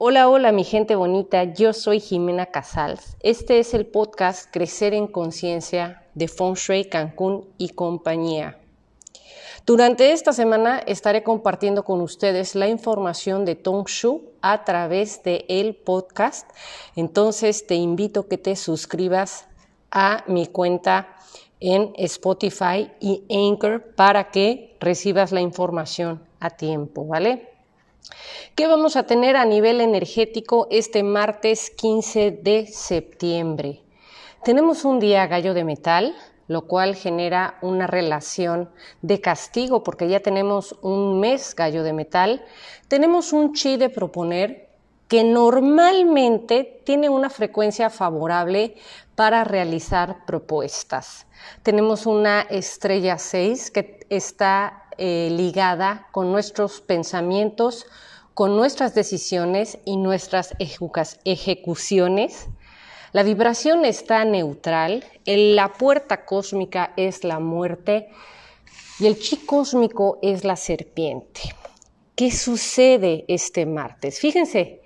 Hola, hola mi gente bonita, yo soy Jimena Casals. Este es el podcast Crecer en Conciencia de Feng Shui Cancún y compañía. Durante esta semana estaré compartiendo con ustedes la información de Tong Shu a través de el podcast. Entonces te invito a que te suscribas a mi cuenta en Spotify y Anchor para que recibas la información a tiempo, ¿vale? ¿Qué vamos a tener a nivel energético este martes 15 de septiembre? Tenemos un día gallo de metal, lo cual genera una relación de castigo porque ya tenemos un mes gallo de metal. Tenemos un chi de proponer que normalmente tiene una frecuencia favorable para realizar propuestas. Tenemos una estrella 6 que está eh, ligada con nuestros pensamientos, con nuestras decisiones y nuestras ejecuciones. La vibración está neutral, la puerta cósmica es la muerte y el chi cósmico es la serpiente. ¿Qué sucede este martes? Fíjense,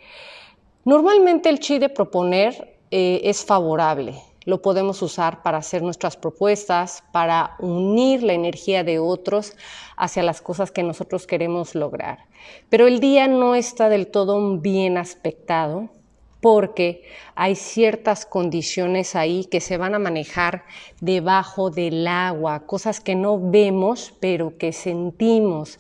normalmente el chi de proponer eh, es favorable, lo podemos usar para hacer nuestras propuestas, para unir la energía de otros hacia las cosas que nosotros queremos lograr. Pero el día no está del todo bien aspectado porque hay ciertas condiciones ahí que se van a manejar debajo del agua, cosas que no vemos, pero que sentimos,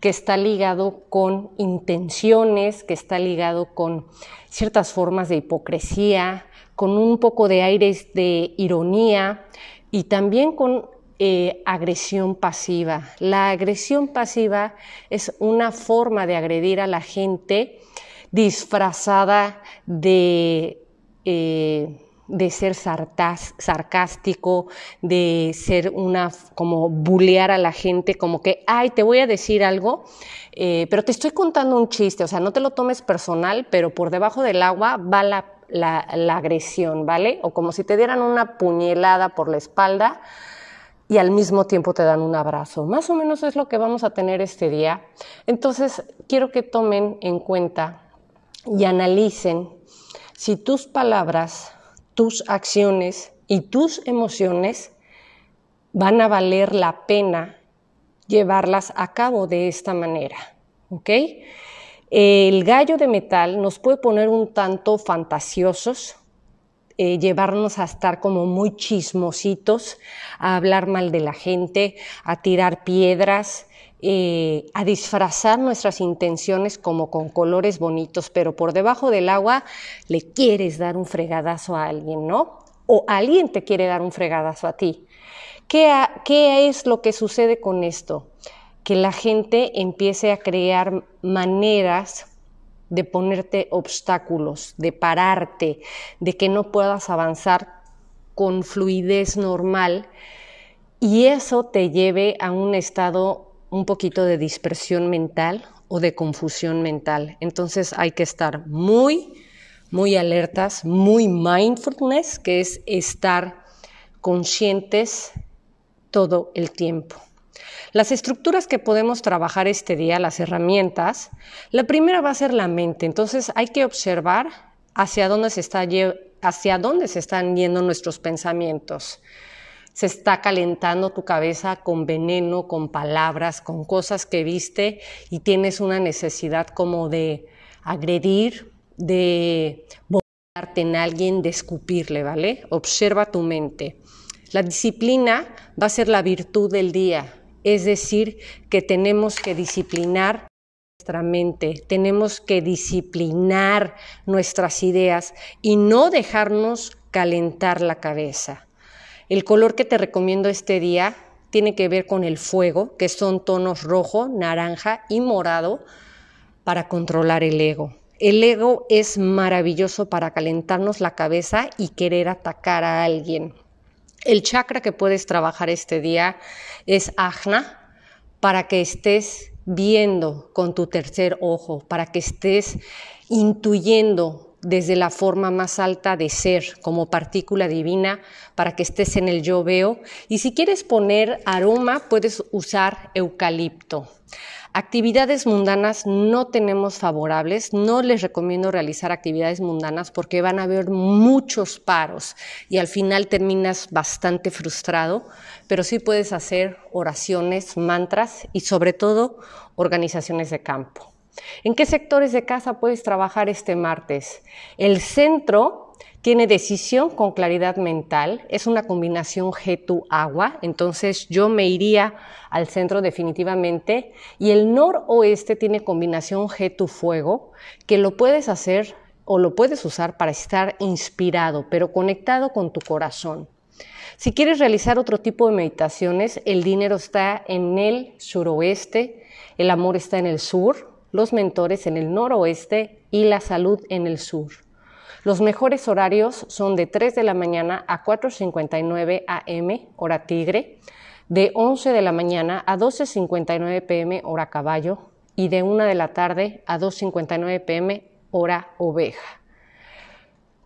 que está ligado con intenciones, que está ligado con ciertas formas de hipocresía, con un poco de aires de ironía y también con eh, agresión pasiva. La agresión pasiva es una forma de agredir a la gente disfrazada de, eh, de ser sarcástico, de ser una, como bullear a la gente, como que, ay, te voy a decir algo, eh, pero te estoy contando un chiste, o sea, no te lo tomes personal, pero por debajo del agua va la la, agresión, ¿vale? O como si te dieran una puñalada por la espalda y al mismo tiempo te dan un abrazo. Más o menos es lo que vamos a tener este día. Entonces, quiero que tomen en cuenta y analicen si tus palabras, tus acciones y tus emociones van a valer la pena llevarlas a cabo de esta manera. ¿Ok? El gallo de metal nos puede poner un tanto fantasiosos, eh, llevarnos a estar como muy chismositos, a hablar mal de la gente, a tirar piedras, eh, a disfrazar nuestras intenciones como con colores bonitos, pero por debajo del agua le quieres dar un fregadazo a alguien, ¿no? O alguien te quiere dar un fregadazo a ti. qué es lo que sucede con esto? que la gente empiece a crear maneras de ponerte obstáculos, de pararte, de que no puedas avanzar con fluidez normal y eso te lleve a un estado un poquito de dispersión mental o de confusión mental. Entonces hay que estar muy, muy alertas, muy mindfulness, que es estar conscientes todo el tiempo. Las estructuras que podemos trabajar este día, las herramientas, la primera va a ser la mente. Entonces hay que observar hacia dónde se, está, hacia dónde se están yendo nuestros pensamientos. Se está calentando tu cabeza con veneno, con palabras, con cosas que viste y tienes una necesidad como de agredir, de volarte en alguien, de escupirle, ¿vale? Observa tu mente. La disciplina va a ser la virtud del día es decir, que tenemos que disciplinar nuestra mente, tenemos que disciplinar nuestras ideas y no dejarnos calentar la cabeza. El color que te recomiendo este día tiene que ver con el fuego, que son tonos rojo, naranja y morado para controlar el ego. El ego es maravilloso para calentarnos la cabeza y querer atacar a alguien. El chakra que puedes trabajar este día es ajna para que estés viendo con tu tercer ojo, para que estés intuyendo desde la forma más alta de ser, como partícula divina, para que estés en el yo veo. Y si quieres poner aroma, puedes usar eucalipto. Actividades mundanas no tenemos favorables, no les recomiendo realizar actividades mundanas porque van a haber muchos paros y al final terminas bastante frustrado, pero sí puedes hacer oraciones, mantras y sobre todo organizaciones de campo. ¿En qué sectores de casa puedes trabajar este martes? El centro tiene decisión con claridad mental, es una combinación G-agua, entonces yo me iría al centro definitivamente, y el noroeste tiene combinación G-fuego, que lo puedes hacer o lo puedes usar para estar inspirado, pero conectado con tu corazón. Si quieres realizar otro tipo de meditaciones, el dinero está en el suroeste, el amor está en el sur, los mentores en el noroeste y la salud en el sur. Los mejores horarios son de 3 de la mañana a 4.59 am, hora tigre, de 11 de la mañana a 12.59 pm, hora caballo, y de 1 de la tarde a 2.59 pm, hora oveja.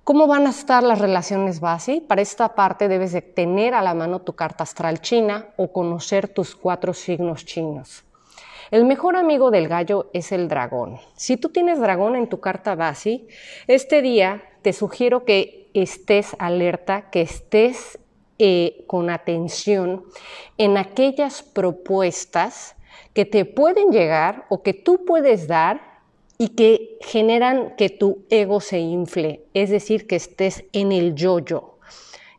¿Cómo van a estar las relaciones base? Para esta parte debes de tener a la mano tu carta astral china o conocer tus cuatro signos chinos. El mejor amigo del gallo es el dragón. Si tú tienes dragón en tu carta base, este día te sugiero que estés alerta, que estés eh, con atención en aquellas propuestas que te pueden llegar o que tú puedes dar y que generan que tu ego se infle, es decir, que estés en el yo-yo.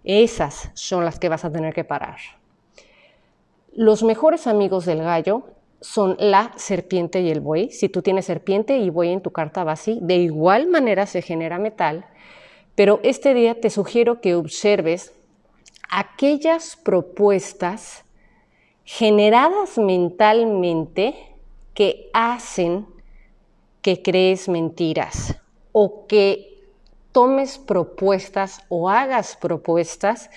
Esas son las que vas a tener que parar. Los mejores amigos del gallo son la serpiente y el buey. Si tú tienes serpiente y buey en tu carta base, de igual manera se genera metal, pero este día te sugiero que observes aquellas propuestas generadas mentalmente que hacen que crees mentiras o que tomes propuestas o hagas propuestas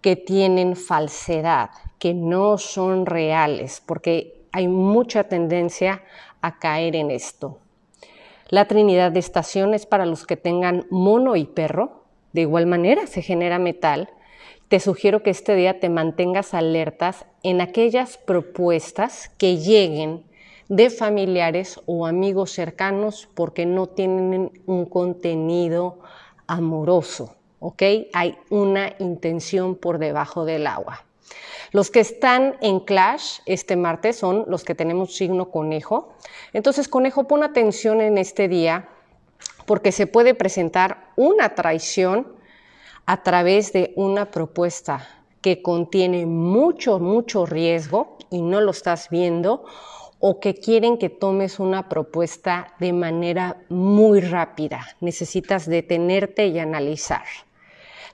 que tienen falsedad, que no son reales, porque hay mucha tendencia a caer en esto. La trinidad de estaciones para los que tengan mono y perro, de igual manera se genera metal. Te sugiero que este día te mantengas alertas en aquellas propuestas que lleguen de familiares o amigos cercanos porque no tienen un contenido amoroso, ¿ok? Hay una intención por debajo del agua. Los que están en Clash este martes son los que tenemos signo conejo. Entonces, conejo, pon atención en este día porque se puede presentar una traición a través de una propuesta que contiene mucho, mucho riesgo y no lo estás viendo o que quieren que tomes una propuesta de manera muy rápida. Necesitas detenerte y analizar.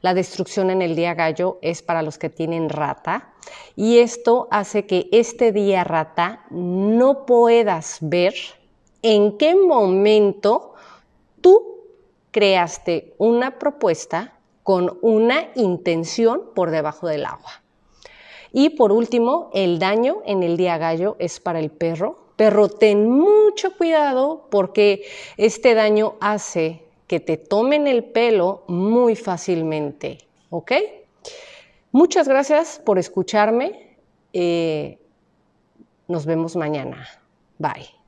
La destrucción en el día gallo es para los que tienen rata y esto hace que este día rata no puedas ver en qué momento tú creaste una propuesta con una intención por debajo del agua. Y por último, el daño en el día gallo es para el perro. Perro, ten mucho cuidado porque este daño hace que te tomen el pelo muy fácilmente, ¿ok? Muchas gracias por escucharme. Eh, nos vemos mañana. Bye.